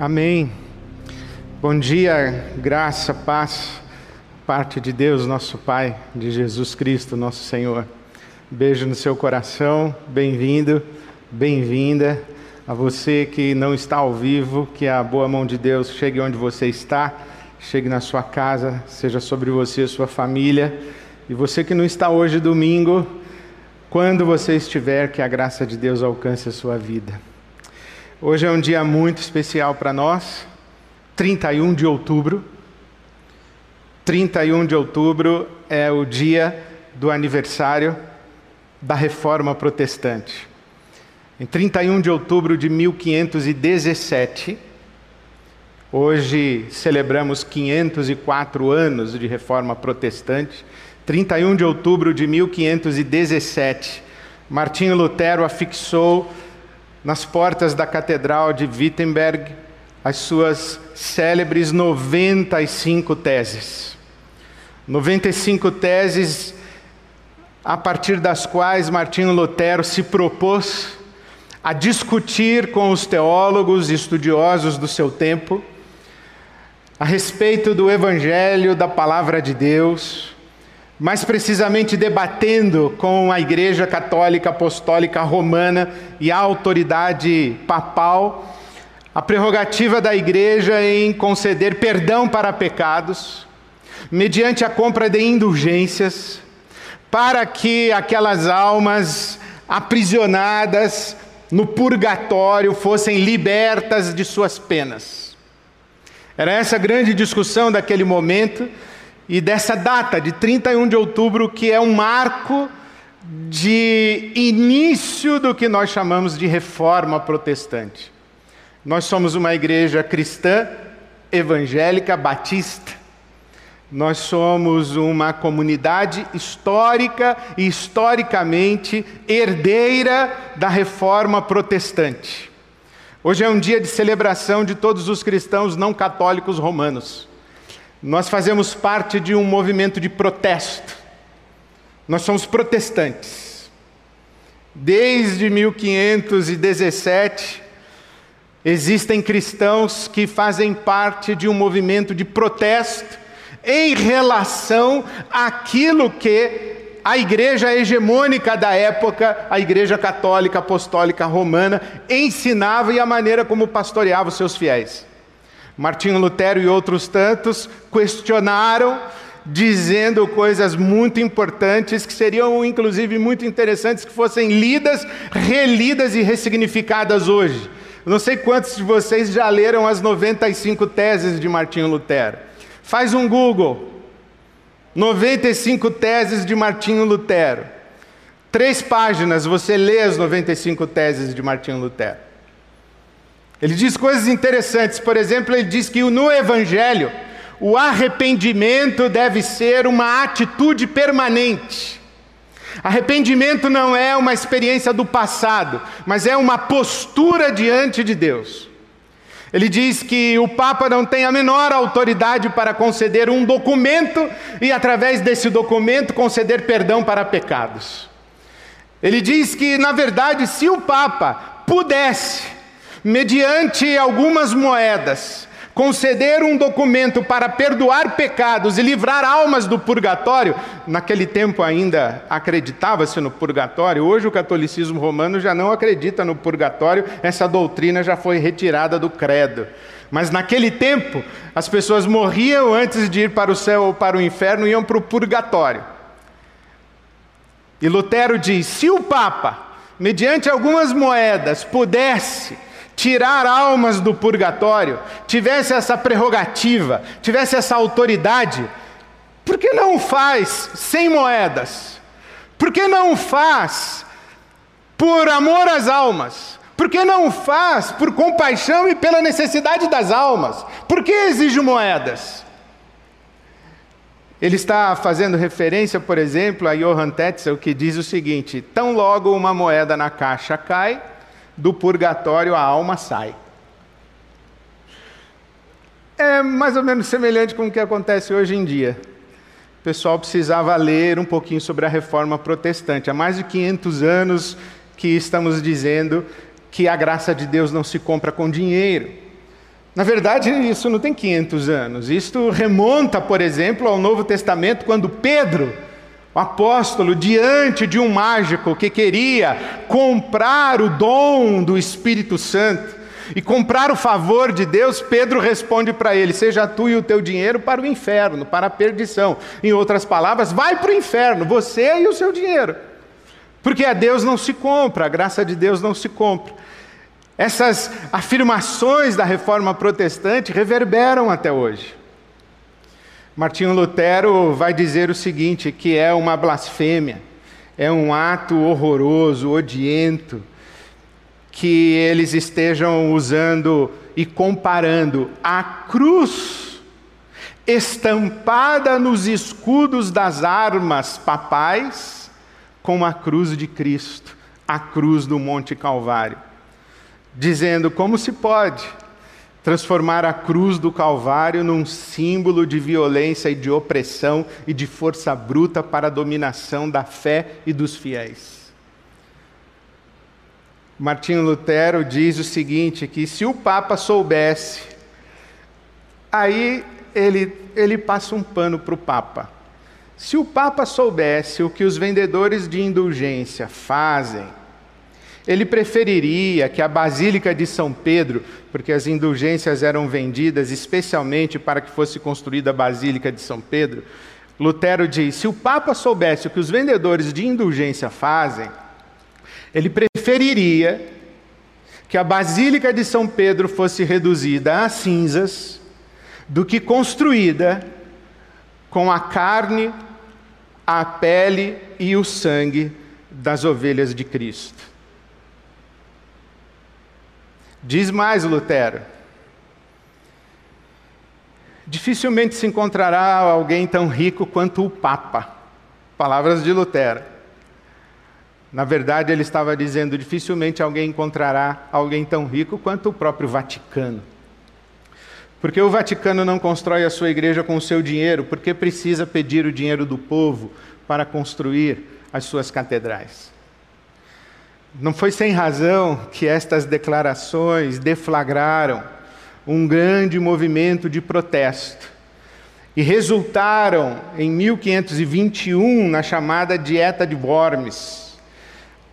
Amém. Bom dia, graça, paz, parte de Deus, nosso Pai, de Jesus Cristo, nosso Senhor. Beijo no seu coração, bem-vindo, bem-vinda. A você que não está ao vivo, que a boa mão de Deus chegue onde você está, chegue na sua casa, seja sobre você sua família. E você que não está hoje, domingo, quando você estiver, que a graça de Deus alcance a sua vida. Hoje é um dia muito especial para nós, 31 de outubro. 31 de outubro é o dia do aniversário da Reforma Protestante. Em 31 de outubro de 1517, hoje celebramos 504 anos de Reforma Protestante. 31 de outubro de 1517, Martinho Lutero afixou nas portas da Catedral de Wittenberg as suas célebres 95 teses. 95 teses a partir das quais Martinho Lutero se propôs a discutir com os teólogos e estudiosos do seu tempo a respeito do Evangelho, da Palavra de Deus, mais precisamente debatendo com a Igreja Católica Apostólica Romana e a autoridade papal a prerrogativa da Igreja em conceder perdão para pecados, mediante a compra de indulgências, para que aquelas almas aprisionadas no purgatório fossem libertas de suas penas. Era essa grande discussão daquele momento e dessa data, de 31 de outubro, que é um marco de início do que nós chamamos de reforma protestante. Nós somos uma igreja cristã, evangélica, batista. Nós somos uma comunidade histórica e historicamente herdeira da reforma protestante. Hoje é um dia de celebração de todos os cristãos não católicos romanos. Nós fazemos parte de um movimento de protesto. Nós somos protestantes. Desde 1517, existem cristãos que fazem parte de um movimento de protesto em relação àquilo que a igreja hegemônica da época, a igreja católica apostólica romana, ensinava e a maneira como pastoreava os seus fiéis. Martinho Lutero e outros tantos questionaram, dizendo coisas muito importantes que seriam inclusive muito interessantes que fossem lidas, relidas e ressignificadas hoje. não sei quantos de vocês já leram as 95 teses de Martinho Lutero. Faz um Google. 95 teses de Martinho Lutero. Três páginas você lê as 95 teses de Martinho Lutero. Ele diz coisas interessantes, por exemplo, ele diz que no Evangelho o arrependimento deve ser uma atitude permanente. Arrependimento não é uma experiência do passado, mas é uma postura diante de Deus. Ele diz que o Papa não tem a menor autoridade para conceder um documento e, através desse documento, conceder perdão para pecados. Ele diz que, na verdade, se o Papa pudesse mediante algumas moedas, conceder um documento para perdoar pecados e livrar almas do purgatório, naquele tempo ainda acreditava-se no purgatório, hoje o catolicismo romano já não acredita no purgatório, essa doutrina já foi retirada do credo. Mas naquele tempo, as pessoas morriam antes de ir para o céu ou para o inferno, iam para o purgatório. E Lutero diz: se o Papa, mediante algumas moedas, pudesse tirar almas do purgatório, tivesse essa prerrogativa, tivesse essa autoridade, por que não faz sem moedas? Por que não faz por amor às almas? Por que não faz por compaixão e pela necessidade das almas? Por que exige moedas? Ele está fazendo referência, por exemplo, a Johann Tetzel, que diz o seguinte: tão logo uma moeda na caixa cai, do purgatório a alma sai. É mais ou menos semelhante com o que acontece hoje em dia. O pessoal precisava ler um pouquinho sobre a reforma protestante. Há mais de 500 anos que estamos dizendo que a graça de Deus não se compra com dinheiro. Na verdade, isso não tem 500 anos. Isto remonta, por exemplo, ao Novo Testamento, quando Pedro, o apóstolo, diante de um mágico que queria comprar o dom do Espírito Santo e comprar o favor de Deus, Pedro responde para ele: Seja tu e o teu dinheiro para o inferno, para a perdição. Em outras palavras, vai para o inferno, você e o seu dinheiro. Porque a Deus não se compra, a graça de Deus não se compra. Essas afirmações da reforma protestante reverberam até hoje. Martinho Lutero vai dizer o seguinte: que é uma blasfêmia, é um ato horroroso, odiento, que eles estejam usando e comparando a cruz estampada nos escudos das armas papais com a cruz de Cristo, a cruz do Monte Calvário dizendo como se pode transformar a cruz do Calvário num símbolo de violência e de opressão e de força bruta para a dominação da fé e dos fiéis. Martinho Lutero diz o seguinte: que se o Papa soubesse, aí ele, ele passa um pano para o Papa. Se o Papa soubesse o que os vendedores de indulgência fazem ele preferiria que a Basílica de São Pedro, porque as indulgências eram vendidas especialmente para que fosse construída a Basílica de São Pedro. Lutero diz: se o Papa soubesse o que os vendedores de indulgência fazem, ele preferiria que a Basílica de São Pedro fosse reduzida a cinzas do que construída com a carne, a pele e o sangue das ovelhas de Cristo. Diz mais Lutero: dificilmente se encontrará alguém tão rico quanto o Papa. Palavras de Lutero. Na verdade, ele estava dizendo: dificilmente alguém encontrará alguém tão rico quanto o próprio Vaticano. Porque o Vaticano não constrói a sua igreja com o seu dinheiro, porque precisa pedir o dinheiro do povo para construir as suas catedrais. Não foi sem razão que estas declarações deflagraram um grande movimento de protesto e resultaram em 1521 na chamada Dieta de Worms,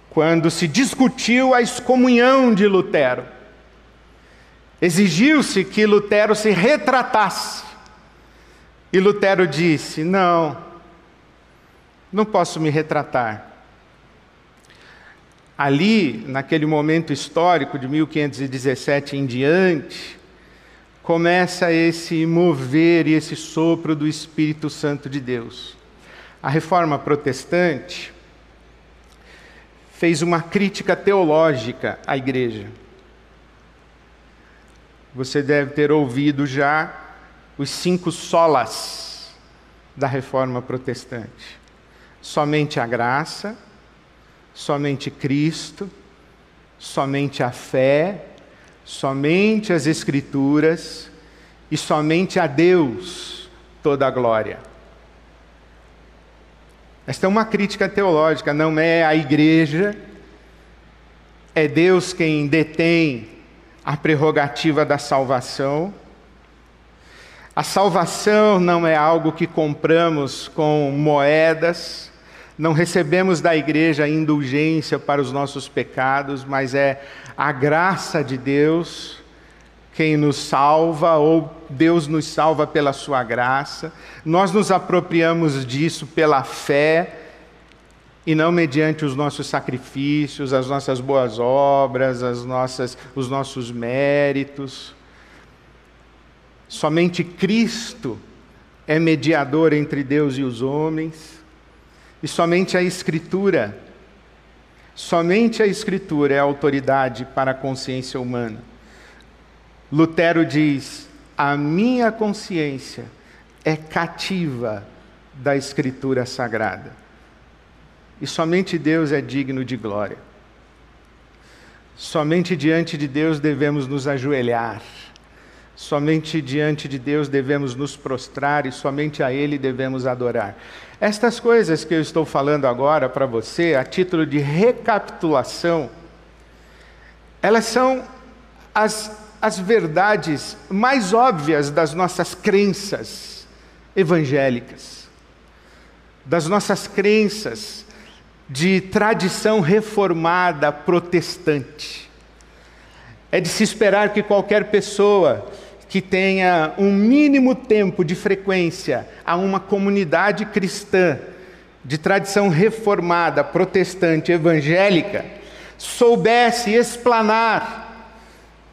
quando se discutiu a excomunhão de Lutero. Exigiu-se que Lutero se retratasse. E Lutero disse: Não, não posso me retratar ali, naquele momento histórico de 1517 em diante, começa esse mover e esse sopro do Espírito Santo de Deus. A reforma protestante fez uma crítica teológica à igreja. Você deve ter ouvido já os cinco solas da reforma protestante: somente a graça, somente Cristo, somente a fé, somente as Escrituras e somente a Deus toda a glória. Esta é uma crítica teológica, não é a igreja, é Deus quem detém a prerrogativa da salvação. A salvação não é algo que compramos com moedas, não recebemos da igreja indulgência para os nossos pecados, mas é a graça de Deus quem nos salva, ou Deus nos salva pela sua graça. Nós nos apropriamos disso pela fé e não mediante os nossos sacrifícios, as nossas boas obras, as nossas, os nossos méritos. Somente Cristo é mediador entre Deus e os homens. E somente a Escritura, somente a Escritura é a autoridade para a consciência humana. Lutero diz: a minha consciência é cativa da Escritura sagrada. E somente Deus é digno de glória. Somente diante de Deus devemos nos ajoelhar. Somente diante de Deus devemos nos prostrar e somente a Ele devemos adorar. Estas coisas que eu estou falando agora para você, a título de recapitulação, elas são as as verdades mais óbvias das nossas crenças evangélicas, das nossas crenças de tradição reformada protestante. É de se esperar que qualquer pessoa que tenha um mínimo tempo de frequência a uma comunidade cristã de tradição reformada, protestante, evangélica, soubesse explanar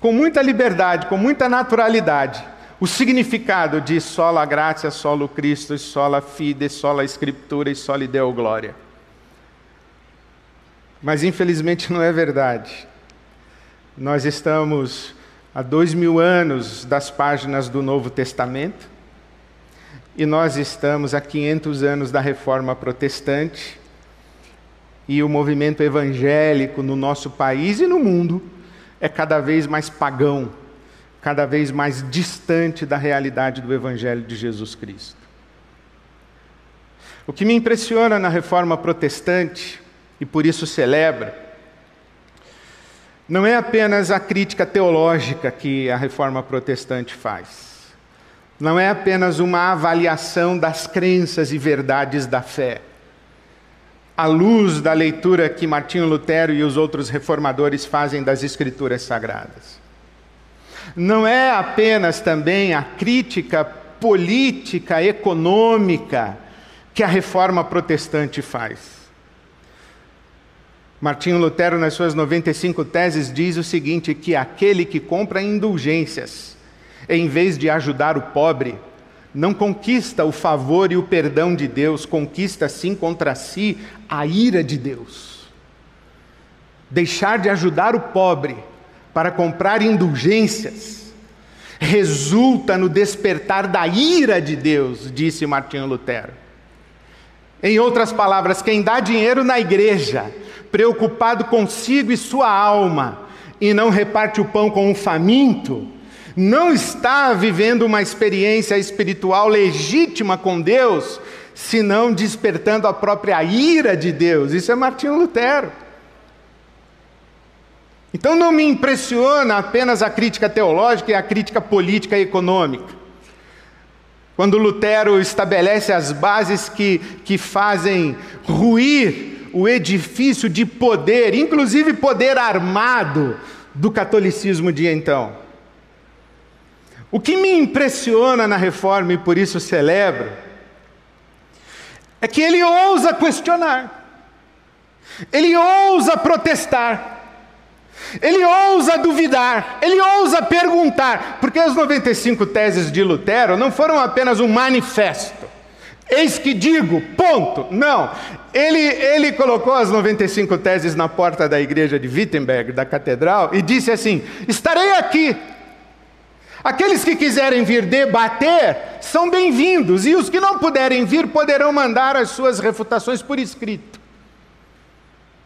com muita liberdade, com muita naturalidade, o significado de sola gratia, solo Cristo, sola fide, sola Escritura e sola Deo glória. Mas infelizmente não é verdade. Nós estamos há dois mil anos das páginas do Novo Testamento e nós estamos há 500 anos da Reforma Protestante e o movimento evangélico no nosso país e no mundo é cada vez mais pagão, cada vez mais distante da realidade do Evangelho de Jesus Cristo. O que me impressiona na reforma protestante, e por isso celebra, não é apenas a crítica teológica que a reforma protestante faz, não é apenas uma avaliação das crenças e verdades da fé à luz da leitura que Martinho Lutero e os outros reformadores fazem das Escrituras Sagradas. Não é apenas também a crítica política, econômica que a reforma protestante faz. Martinho Lutero, nas suas 95 teses, diz o seguinte: que aquele que compra indulgências, em vez de ajudar o pobre, não conquista o favor e o perdão de Deus, conquista sim contra si a ira de Deus. Deixar de ajudar o pobre para comprar indulgências resulta no despertar da ira de Deus, disse Martinho Lutero. Em outras palavras, quem dá dinheiro na igreja, preocupado consigo e sua alma, e não reparte o pão com um faminto, não está vivendo uma experiência espiritual legítima com Deus, senão despertando a própria ira de Deus. Isso é Martinho Lutero. Então não me impressiona apenas a crítica teológica e a crítica política e econômica. Quando Lutero estabelece as bases que, que fazem ruir o edifício de poder, inclusive poder armado, do catolicismo de então. O que me impressiona na reforma e por isso celebro, é que ele ousa questionar, ele ousa protestar, ele ousa duvidar, ele ousa perguntar, porque as 95 teses de Lutero não foram apenas um manifesto. Eis que digo, ponto. Não. Ele, ele colocou as 95 teses na porta da igreja de Wittenberg, da catedral, e disse assim: Estarei aqui Aqueles que quiserem vir debater são bem-vindos, e os que não puderem vir poderão mandar as suas refutações por escrito.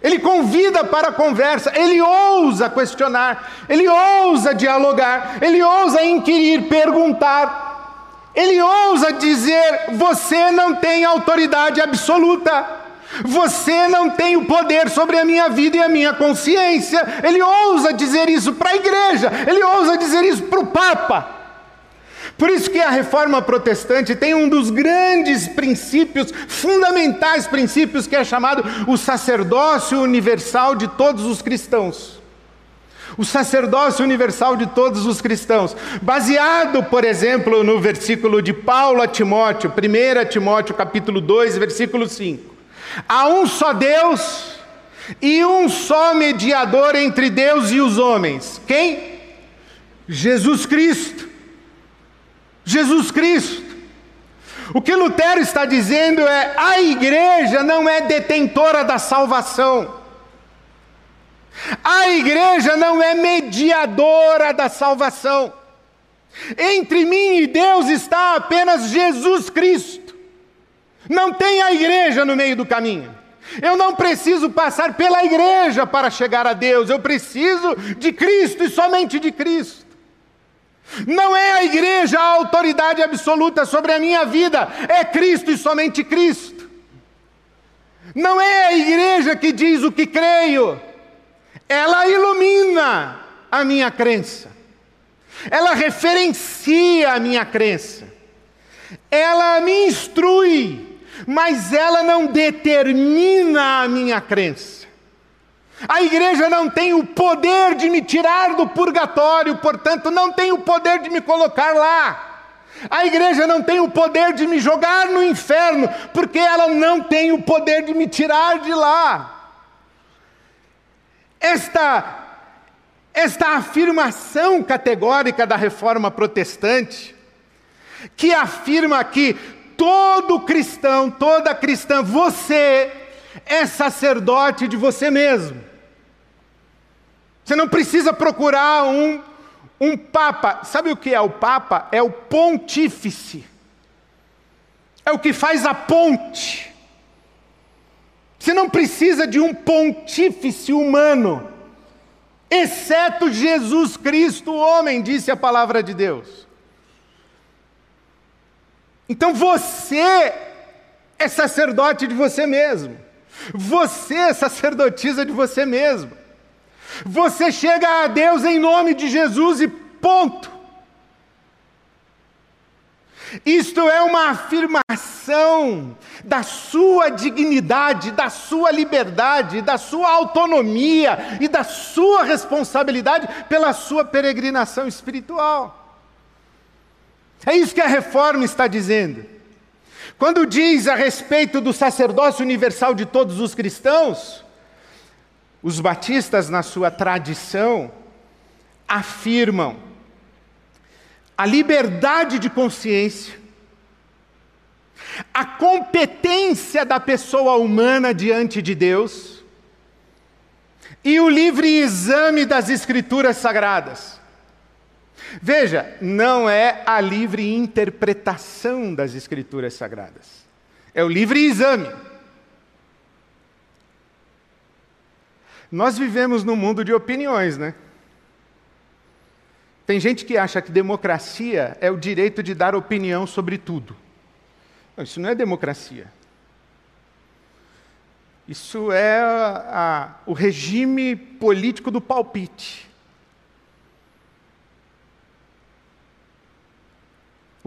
Ele convida para a conversa, ele ousa questionar, ele ousa dialogar, ele ousa inquirir, perguntar, ele ousa dizer: você não tem autoridade absoluta. Você não tem o poder sobre a minha vida e a minha consciência. Ele ousa dizer isso para a igreja, ele ousa dizer isso para o Papa. Por isso que a reforma protestante tem um dos grandes princípios, fundamentais princípios, que é chamado o sacerdócio universal de todos os cristãos. O sacerdócio universal de todos os cristãos, baseado, por exemplo, no versículo de Paulo a Timóteo, 1 Timóteo capítulo 2, versículo 5. Há um só Deus e um só mediador entre Deus e os homens. Quem? Jesus Cristo. Jesus Cristo. O que Lutero está dizendo é: a igreja não é detentora da salvação. A igreja não é mediadora da salvação. Entre mim e Deus está apenas Jesus Cristo. Não tem a igreja no meio do caminho. Eu não preciso passar pela igreja para chegar a Deus, eu preciso de Cristo e somente de Cristo. Não é a igreja a autoridade absoluta sobre a minha vida, é Cristo e somente Cristo. Não é a igreja que diz o que creio, ela ilumina a minha crença. ela referencia a minha crença, ela me instrui, mas ela não determina a minha crença. A igreja não tem o poder de me tirar do purgatório, portanto, não tem o poder de me colocar lá. A igreja não tem o poder de me jogar no inferno, porque ela não tem o poder de me tirar de lá. Esta, esta afirmação categórica da reforma protestante, que afirma que todo cristão, toda cristã, você é sacerdote de você mesmo. Você não precisa procurar um um papa, sabe o que é o papa? É o pontífice. É o que faz a ponte. Você não precisa de um pontífice humano, exceto Jesus Cristo, homem, disse a palavra de Deus. Então você é sacerdote de você mesmo. Você é sacerdotisa de você mesmo. Você chega a Deus em nome de Jesus e ponto. Isto é uma afirmação da sua dignidade, da sua liberdade, da sua autonomia e da sua responsabilidade pela sua peregrinação espiritual. É isso que a reforma está dizendo. Quando diz a respeito do sacerdócio universal de todos os cristãos, os batistas, na sua tradição, afirmam a liberdade de consciência, a competência da pessoa humana diante de Deus e o livre exame das Escrituras Sagradas. Veja, não é a livre interpretação das Escrituras Sagradas, é o livre exame. Nós vivemos num mundo de opiniões, né? Tem gente que acha que democracia é o direito de dar opinião sobre tudo. Não, isso não é democracia. Isso é a, a, o regime político do palpite.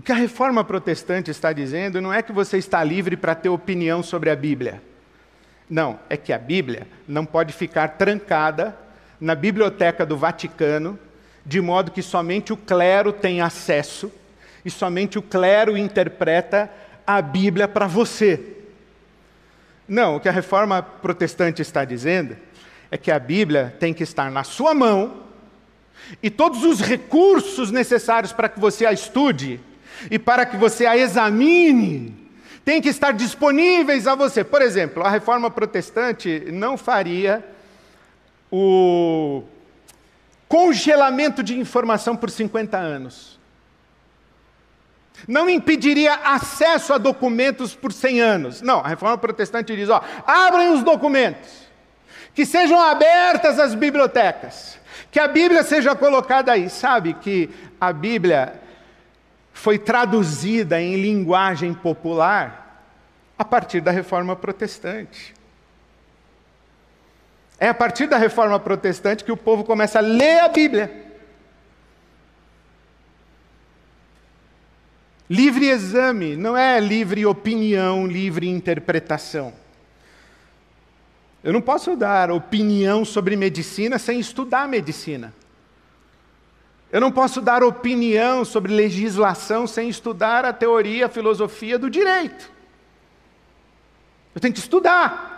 O que a reforma protestante está dizendo não é que você está livre para ter opinião sobre a Bíblia. Não, é que a Bíblia não pode ficar trancada na biblioteca do Vaticano, de modo que somente o clero tem acesso e somente o clero interpreta a Bíblia para você. Não, o que a reforma protestante está dizendo é que a Bíblia tem que estar na sua mão e todos os recursos necessários para que você a estude e para que você a examine têm que estar disponíveis a você. Por exemplo, a reforma protestante não faria o congelamento de informação por 50 anos. Não impediria acesso a documentos por 100 anos. Não, a reforma protestante diz: ó, abrem os documentos, que sejam abertas as bibliotecas, que a Bíblia seja colocada aí. Sabe que a Bíblia foi traduzida em linguagem popular a partir da reforma protestante. É a partir da reforma protestante que o povo começa a ler a Bíblia. Livre exame, não é livre opinião, livre interpretação. Eu não posso dar opinião sobre medicina sem estudar medicina. Eu não posso dar opinião sobre legislação sem estudar a teoria, a filosofia do direito. Eu tenho que estudar.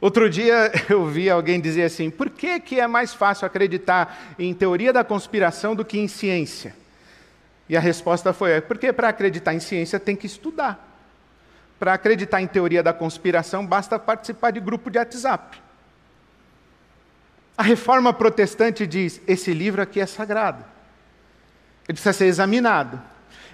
Outro dia eu vi alguém dizer assim: por que, que é mais fácil acreditar em teoria da conspiração do que em ciência? E a resposta foi: é porque para acreditar em ciência tem que estudar. Para acreditar em teoria da conspiração basta participar de grupo de WhatsApp. A reforma protestante diz: esse livro aqui é sagrado. Ele precisa ser examinado.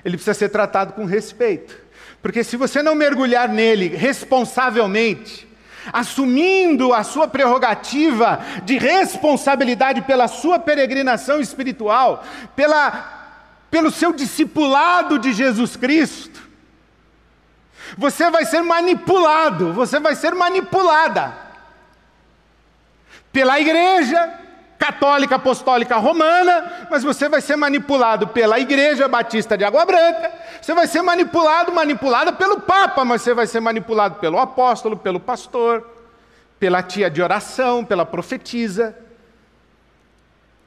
Ele precisa ser tratado com respeito. Porque se você não mergulhar nele responsavelmente, assumindo a sua prerrogativa de responsabilidade pela sua peregrinação espiritual, pela, pelo seu discipulado de Jesus Cristo, você vai ser manipulado, você vai ser manipulada pela igreja, católica apostólica romana, mas você vai ser manipulado pela Igreja Batista de Água Branca, você vai ser manipulado, manipulada pelo Papa, mas você vai ser manipulado pelo apóstolo, pelo pastor, pela tia de oração, pela profetisa.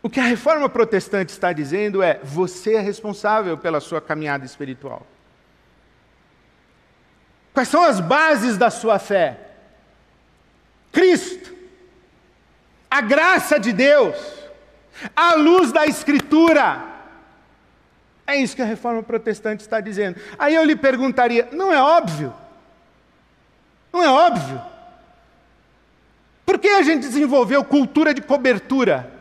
O que a reforma protestante está dizendo é: você é responsável pela sua caminhada espiritual. Quais são as bases da sua fé? Cristo a graça de Deus, a luz da Escritura. É isso que a reforma protestante está dizendo. Aí eu lhe perguntaria: não é óbvio? Não é óbvio? Por que a gente desenvolveu cultura de cobertura?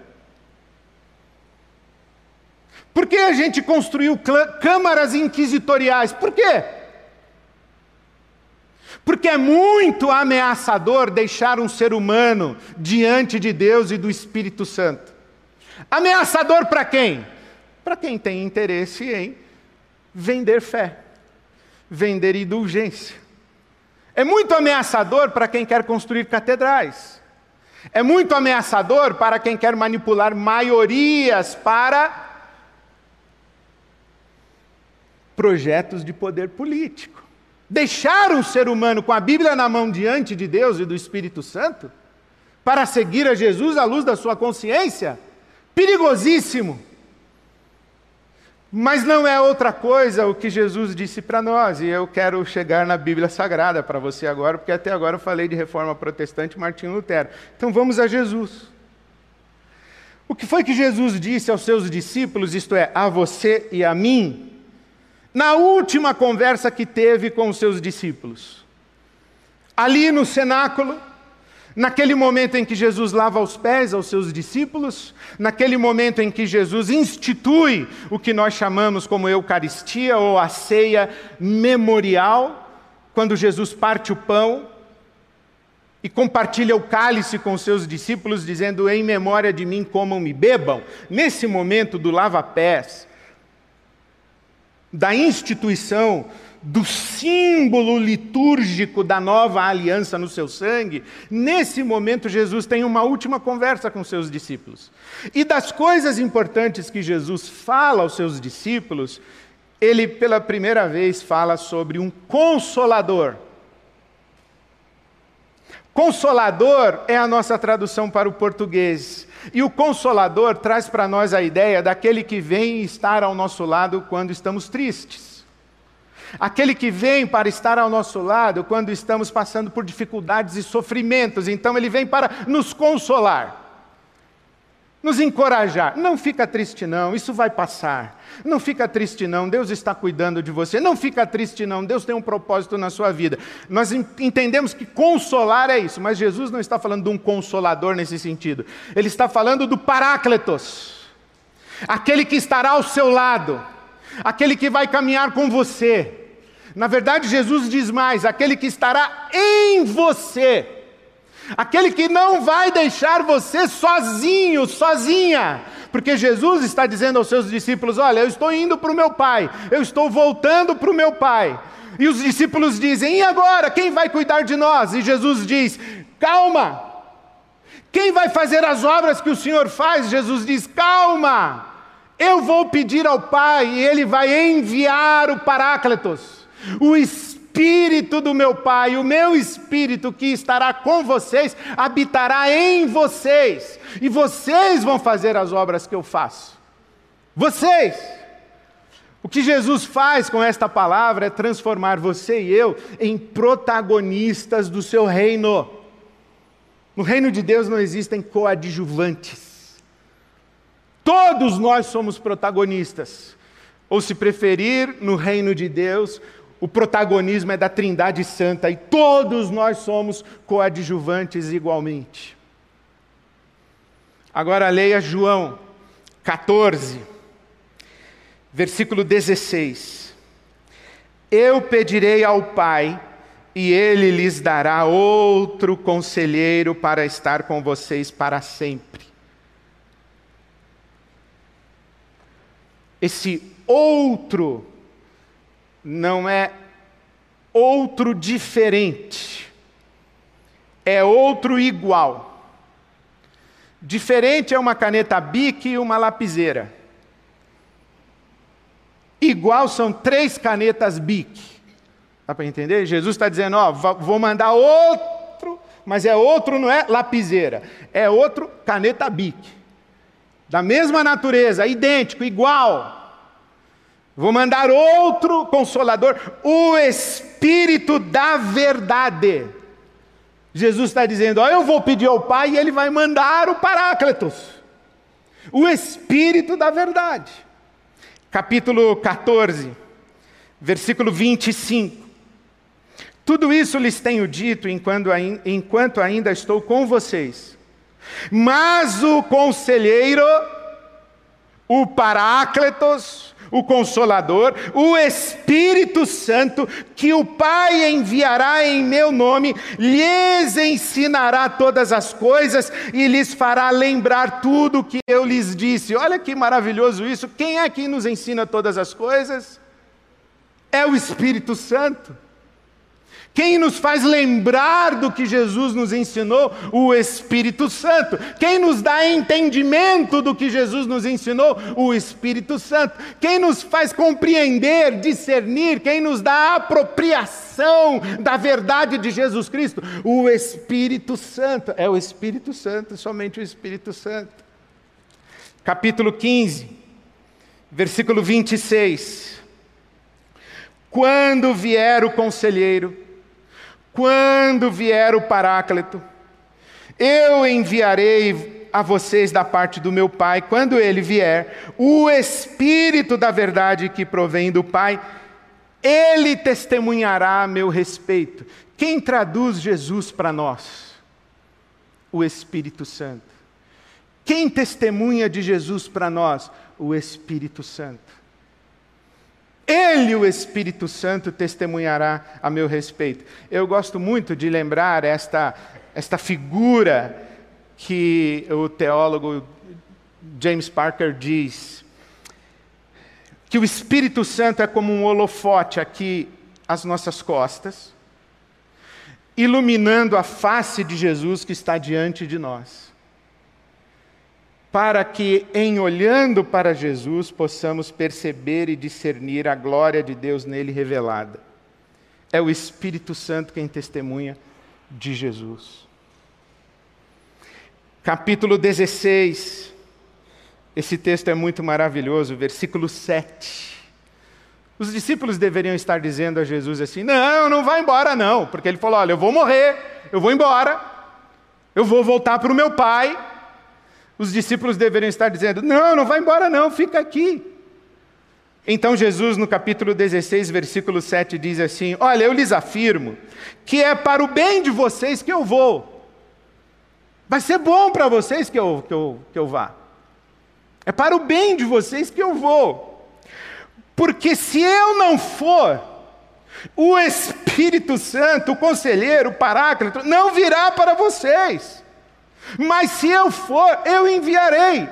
Por que a gente construiu câmaras inquisitoriais? Por quê? Porque é muito ameaçador deixar um ser humano diante de Deus e do Espírito Santo. Ameaçador para quem? Para quem tem interesse em vender fé, vender indulgência. É muito ameaçador para quem quer construir catedrais. É muito ameaçador para quem quer manipular maiorias para projetos de poder político. Deixar um ser humano com a Bíblia na mão diante de Deus e do Espírito Santo para seguir a Jesus à luz da sua consciência? Perigosíssimo. Mas não é outra coisa o que Jesus disse para nós, e eu quero chegar na Bíblia Sagrada para você agora, porque até agora eu falei de reforma protestante Martinho Lutero. Então vamos a Jesus. O que foi que Jesus disse aos seus discípulos, isto é, a você e a mim? Na última conversa que teve com os seus discípulos. Ali no cenáculo, naquele momento em que Jesus lava os pés aos seus discípulos, naquele momento em que Jesus institui o que nós chamamos como Eucaristia ou a ceia memorial, quando Jesus parte o pão e compartilha o cálice com os seus discípulos, dizendo: Em memória de mim, comam e bebam. Nesse momento do lava-pés, da instituição, do símbolo litúrgico da nova aliança no seu sangue, nesse momento Jesus tem uma última conversa com seus discípulos. E das coisas importantes que Jesus fala aos seus discípulos, ele pela primeira vez fala sobre um consolador. Consolador é a nossa tradução para o português. E o Consolador traz para nós a ideia daquele que vem estar ao nosso lado quando estamos tristes. Aquele que vem para estar ao nosso lado quando estamos passando por dificuldades e sofrimentos. Então ele vem para nos consolar nos encorajar. Não fica triste não, isso vai passar. Não fica triste não, Deus está cuidando de você. Não fica triste não, Deus tem um propósito na sua vida. Nós entendemos que consolar é isso, mas Jesus não está falando de um consolador nesse sentido. Ele está falando do Paráclitos. Aquele que estará ao seu lado, aquele que vai caminhar com você. Na verdade, Jesus diz mais: aquele que estará em você aquele que não vai deixar você sozinho, sozinha. Porque Jesus está dizendo aos seus discípulos: Olha, eu estou indo para o meu Pai, eu estou voltando para o meu Pai. E os discípulos dizem: E agora? Quem vai cuidar de nós? E Jesus diz: Calma. Quem vai fazer as obras que o Senhor faz? Jesus diz: Calma. Eu vou pedir ao Pai e Ele vai enviar o Paráclitos, o Espírito Espírito do meu Pai, o meu Espírito que estará com vocês, habitará em vocês, e vocês vão fazer as obras que eu faço. Vocês! O que Jesus faz com esta palavra é transformar você e eu em protagonistas do seu reino. No reino de Deus não existem coadjuvantes. Todos nós somos protagonistas. Ou, se preferir, no reino de Deus, o protagonismo é da Trindade Santa e todos nós somos coadjuvantes igualmente. Agora leia João 14, versículo 16. Eu pedirei ao Pai, e ele lhes dará outro conselheiro para estar com vocês para sempre. Esse outro não é outro diferente, é outro igual. Diferente é uma caneta Bic e uma lapiseira. Igual são três canetas Bic. Dá para entender? Jesus está dizendo: Ó, vou mandar outro, mas é outro, não é lapiseira, é outro caneta Bic. Da mesma natureza, idêntico, igual. Vou mandar outro consolador, o Espírito da Verdade. Jesus está dizendo: Ó, eu vou pedir ao Pai e Ele vai mandar o Paráclitos, o Espírito da Verdade. Capítulo 14, versículo 25. Tudo isso lhes tenho dito enquanto, enquanto ainda estou com vocês. Mas o conselheiro, o Paráclitos, o Consolador, o Espírito Santo, que o Pai enviará em meu nome, lhes ensinará todas as coisas e lhes fará lembrar tudo o que eu lhes disse. Olha que maravilhoso isso. Quem é que nos ensina todas as coisas? É o Espírito Santo. Quem nos faz lembrar do que Jesus nos ensinou? O Espírito Santo. Quem nos dá entendimento do que Jesus nos ensinou? O Espírito Santo. Quem nos faz compreender, discernir, quem nos dá apropriação da verdade de Jesus Cristo? O Espírito Santo. É o Espírito Santo, somente o Espírito Santo. Capítulo 15, versículo 26. Quando vier o conselheiro, quando vier o Paráclito, eu enviarei a vocês da parte do meu Pai, quando ele vier, o Espírito da verdade que provém do Pai, ele testemunhará a meu respeito. Quem traduz Jesus para nós? O Espírito Santo. Quem testemunha de Jesus para nós? O Espírito Santo. Ele, o Espírito Santo, testemunhará a meu respeito. Eu gosto muito de lembrar esta, esta figura que o teólogo James Parker diz, que o Espírito Santo é como um holofote aqui às nossas costas, iluminando a face de Jesus que está diante de nós para que, em olhando para Jesus, possamos perceber e discernir a glória de Deus nele revelada. É o Espírito Santo quem testemunha de Jesus. Capítulo 16. Esse texto é muito maravilhoso, versículo 7. Os discípulos deveriam estar dizendo a Jesus assim: Não, não vai embora, não, porque ele falou: Olha, eu vou morrer, eu vou embora, eu vou voltar para o meu pai, os discípulos deveriam estar dizendo: Não, não vai embora, não, fica aqui. Então Jesus, no capítulo 16, versículo 7, diz assim: Olha, eu lhes afirmo que é para o bem de vocês que eu vou. Vai ser bom para vocês que eu, que, eu, que eu vá. É para o bem de vocês que eu vou. Porque se eu não for, o Espírito Santo, o conselheiro, o paráclito, não virá para vocês. Mas se eu for, eu enviarei.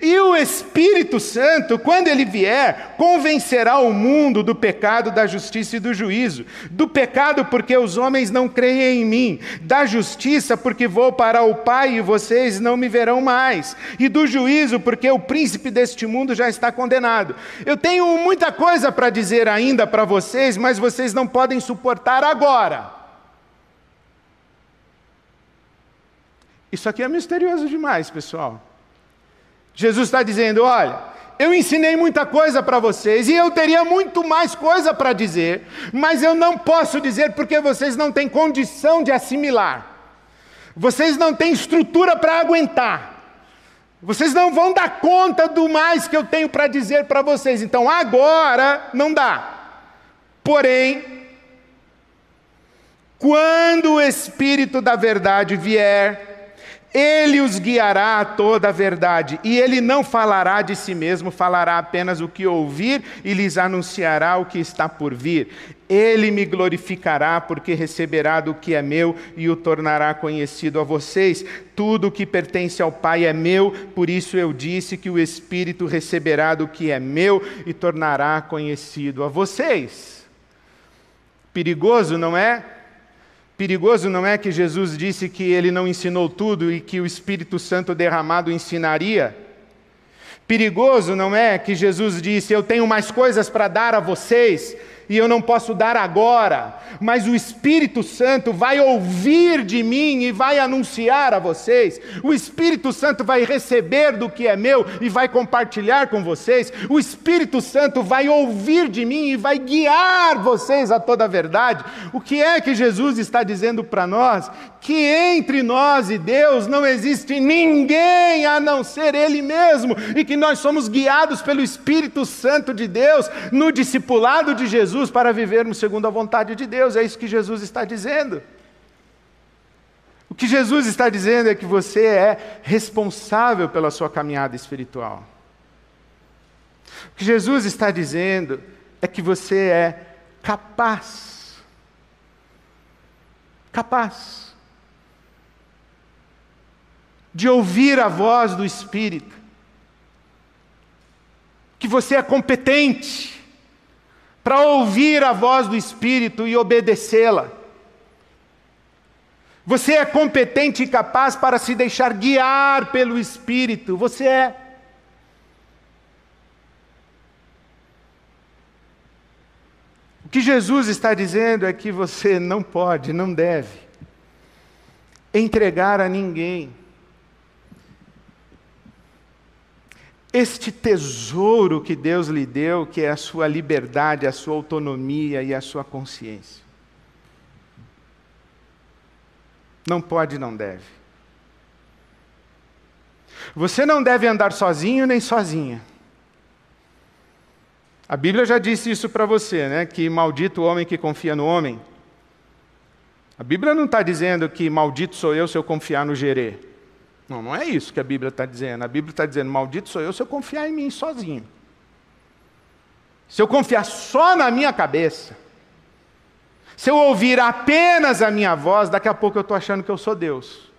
E o Espírito Santo, quando ele vier, convencerá o mundo do pecado, da justiça e do juízo. Do pecado, porque os homens não creem em mim. Da justiça, porque vou para o Pai e vocês não me verão mais. E do juízo, porque o príncipe deste mundo já está condenado. Eu tenho muita coisa para dizer ainda para vocês, mas vocês não podem suportar agora. Isso aqui é misterioso demais, pessoal. Jesus está dizendo: olha, eu ensinei muita coisa para vocês e eu teria muito mais coisa para dizer, mas eu não posso dizer porque vocês não têm condição de assimilar, vocês não têm estrutura para aguentar, vocês não vão dar conta do mais que eu tenho para dizer para vocês, então agora não dá. Porém, quando o Espírito da Verdade vier, ele os guiará a toda a verdade, e ele não falará de si mesmo, falará apenas o que ouvir e lhes anunciará o que está por vir. Ele me glorificará, porque receberá do que é meu e o tornará conhecido a vocês. Tudo o que pertence ao Pai é meu, por isso eu disse que o Espírito receberá do que é meu e tornará conhecido a vocês. Perigoso, não é? Perigoso não é que Jesus disse que ele não ensinou tudo e que o Espírito Santo derramado ensinaria? Perigoso não é que Jesus disse: Eu tenho mais coisas para dar a vocês e eu não posso dar agora, mas o Espírito Santo vai ouvir de mim e vai anunciar a vocês. O Espírito Santo vai receber do que é meu e vai compartilhar com vocês. O Espírito Santo vai ouvir de mim e vai guiar vocês a toda a verdade. O que é que Jesus está dizendo para nós? Que entre nós e Deus não existe ninguém a não ser Ele mesmo e que nós somos guiados pelo Espírito Santo de Deus no discipulado de Jesus Jesus para vivermos segundo a vontade de Deus. É isso que Jesus está dizendo. O que Jesus está dizendo é que você é responsável pela sua caminhada espiritual. O que Jesus está dizendo é que você é capaz. Capaz. De ouvir a voz do Espírito. Que você é competente para ouvir a voz do Espírito e obedecê-la. Você é competente e capaz para se deixar guiar pelo Espírito. Você é. O que Jesus está dizendo é que você não pode, não deve entregar a ninguém este tesouro que Deus lhe deu, que é a sua liberdade, a sua autonomia e a sua consciência. Não pode, não deve. Você não deve andar sozinho nem sozinha. A Bíblia já disse isso para você, né? Que maldito o homem que confia no homem. A Bíblia não está dizendo que maldito sou eu se eu confiar no gerê. Não, não é isso que a Bíblia está dizendo. A Bíblia está dizendo: maldito sou eu se eu confiar em mim sozinho. Se eu confiar só na minha cabeça, se eu ouvir apenas a minha voz, daqui a pouco eu estou achando que eu sou Deus.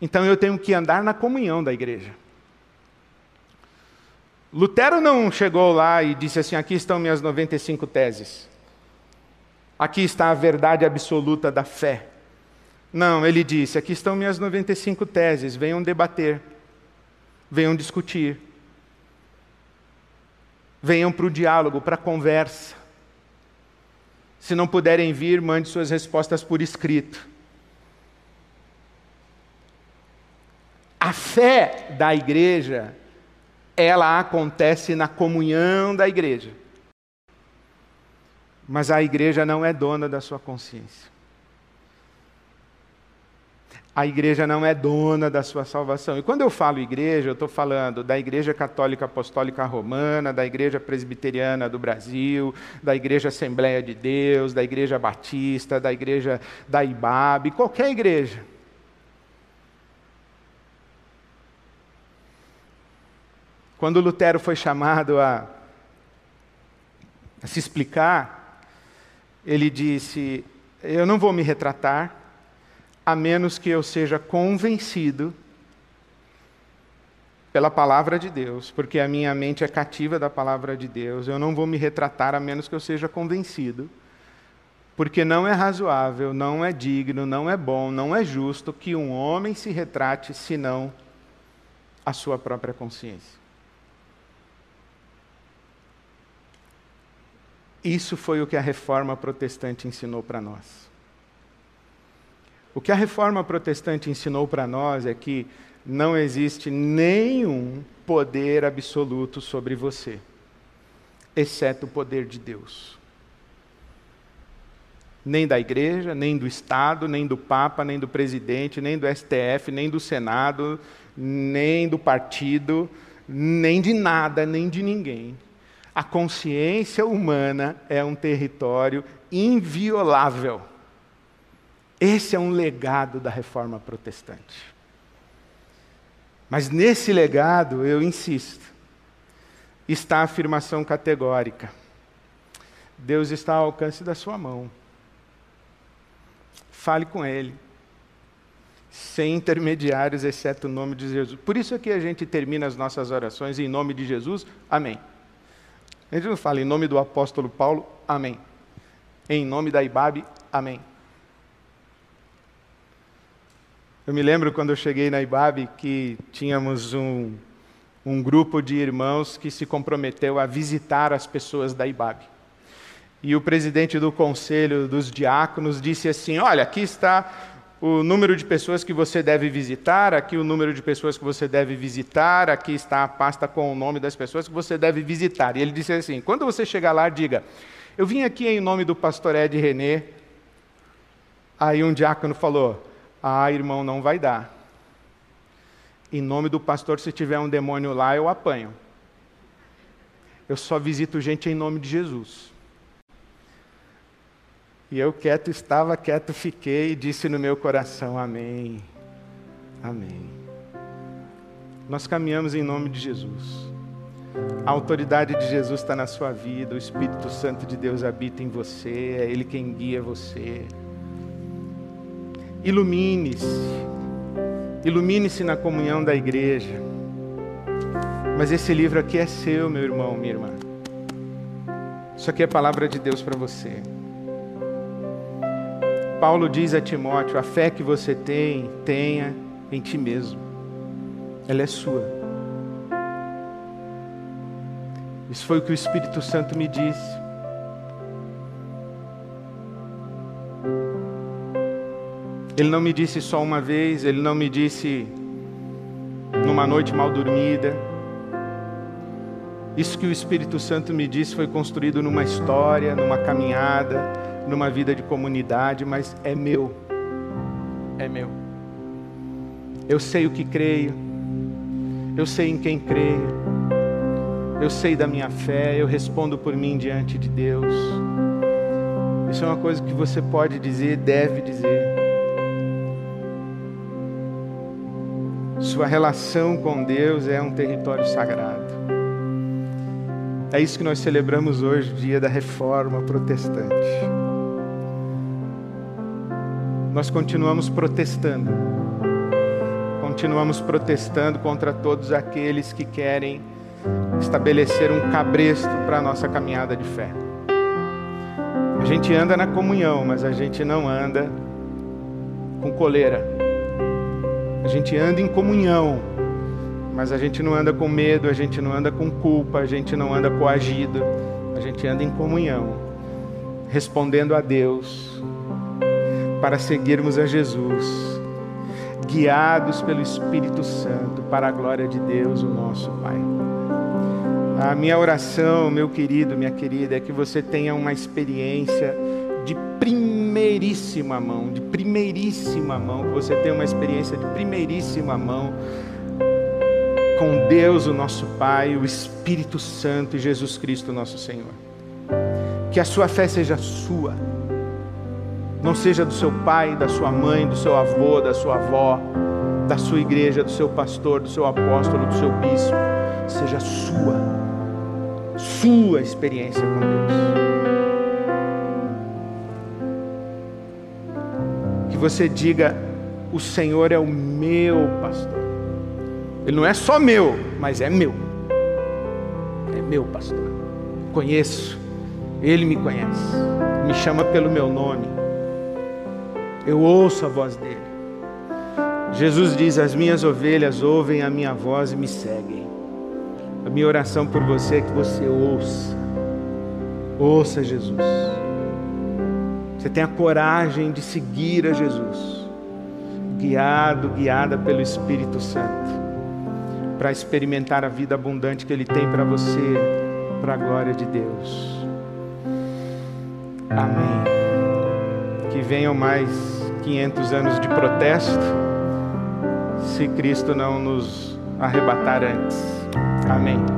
Então eu tenho que andar na comunhão da igreja. Lutero não chegou lá e disse assim: aqui estão minhas 95 teses. Aqui está a verdade absoluta da fé. Não, ele disse: aqui estão minhas 95 teses, venham debater, venham discutir, venham para o diálogo, para a conversa. Se não puderem vir, mande suas respostas por escrito. A fé da igreja, ela acontece na comunhão da igreja. Mas a igreja não é dona da sua consciência. A igreja não é dona da sua salvação. E quando eu falo igreja, eu estou falando da Igreja Católica Apostólica Romana, da Igreja Presbiteriana do Brasil, da Igreja Assembleia de Deus, da Igreja Batista, da Igreja da qualquer igreja. Quando Lutero foi chamado a, a se explicar, ele disse: Eu não vou me retratar a menos que eu seja convencido pela palavra de Deus, porque a minha mente é cativa da palavra de Deus. Eu não vou me retratar a menos que eu seja convencido, porque não é razoável, não é digno, não é bom, não é justo que um homem se retrate senão a sua própria consciência. Isso foi o que a reforma protestante ensinou para nós. O que a reforma protestante ensinou para nós é que não existe nenhum poder absoluto sobre você, exceto o poder de Deus. Nem da igreja, nem do Estado, nem do Papa, nem do presidente, nem do STF, nem do Senado, nem do partido, nem de nada, nem de ninguém. A consciência humana é um território inviolável. Esse é um legado da reforma protestante. Mas nesse legado, eu insisto, está a afirmação categórica: Deus está ao alcance da sua mão. Fale com Ele, sem intermediários, exceto o nome de Jesus. Por isso é que a gente termina as nossas orações em nome de Jesus, amém. A gente não fala em nome do apóstolo Paulo, amém. Em nome da IBAB, amém. Eu me lembro quando eu cheguei na IBAB que tínhamos um, um grupo de irmãos que se comprometeu a visitar as pessoas da IBAB. E o presidente do conselho dos diáconos disse assim: Olha, aqui está o número de pessoas que você deve visitar, aqui o número de pessoas que você deve visitar, aqui está a pasta com o nome das pessoas que você deve visitar. E ele disse assim: quando você chegar lá, diga, eu vim aqui em nome do pastor Ed René. Aí um diácono falou: Ah, irmão, não vai dar. Em nome do pastor, se tiver um demônio lá, eu apanho. Eu só visito gente em nome de Jesus. E eu quieto estava, quieto fiquei e disse no meu coração: Amém. Amém. Nós caminhamos em nome de Jesus. A autoridade de Jesus está na sua vida, o Espírito Santo de Deus habita em você, é Ele quem guia você. Ilumine-se, ilumine-se na comunhão da igreja. Mas esse livro aqui é seu, meu irmão, minha irmã. Isso aqui é palavra de Deus para você. Paulo diz a Timóteo: a fé que você tem, tenha em ti mesmo. Ela é sua. Isso foi o que o Espírito Santo me disse. Ele não me disse só uma vez, ele não me disse numa noite mal dormida. Isso que o Espírito Santo me disse foi construído numa história, numa caminhada, numa vida de comunidade, mas é meu. É meu. Eu sei o que creio. Eu sei em quem creio. Eu sei da minha fé, eu respondo por mim diante de Deus. Isso é uma coisa que você pode dizer, deve dizer. Sua relação com Deus é um território sagrado. É isso que nós celebramos hoje, dia da reforma protestante nós continuamos protestando. Continuamos protestando contra todos aqueles que querem estabelecer um cabresto para a nossa caminhada de fé. A gente anda na comunhão, mas a gente não anda com coleira. Gente anda em comunhão, mas a gente não anda com medo, a gente não anda com culpa, a gente não anda coagido. A gente anda em comunhão, respondendo a Deus para seguirmos a Jesus, guiados pelo Espírito Santo para a glória de Deus, o nosso Pai. A minha oração, meu querido, minha querida, é que você tenha uma experiência de primeiríssima mão, de primeiríssima mão, que você tenha uma experiência de primeiríssima mão com Deus, o nosso Pai, o Espírito Santo e Jesus Cristo, nosso Senhor. Que a sua fé seja sua não seja do seu pai, da sua mãe, do seu avô, da sua avó, da sua igreja, do seu pastor, do seu apóstolo, do seu bispo. Seja sua, sua experiência com Deus. Você diga: O Senhor é o meu pastor. Ele não é só meu, mas é meu. É meu pastor. Conheço. Ele me conhece. Me chama pelo meu nome eu ouço a voz dele. Jesus diz: As minhas ovelhas ouvem a minha voz e me seguem. A minha oração por você é que você ouça. Ouça Jesus. Você tenha coragem de seguir a Jesus, guiado, guiada pelo Espírito Santo, para experimentar a vida abundante que Ele tem para você, para a glória de Deus. Amém que venham mais 500 anos de protesto, se Cristo não nos arrebatar antes. Amém.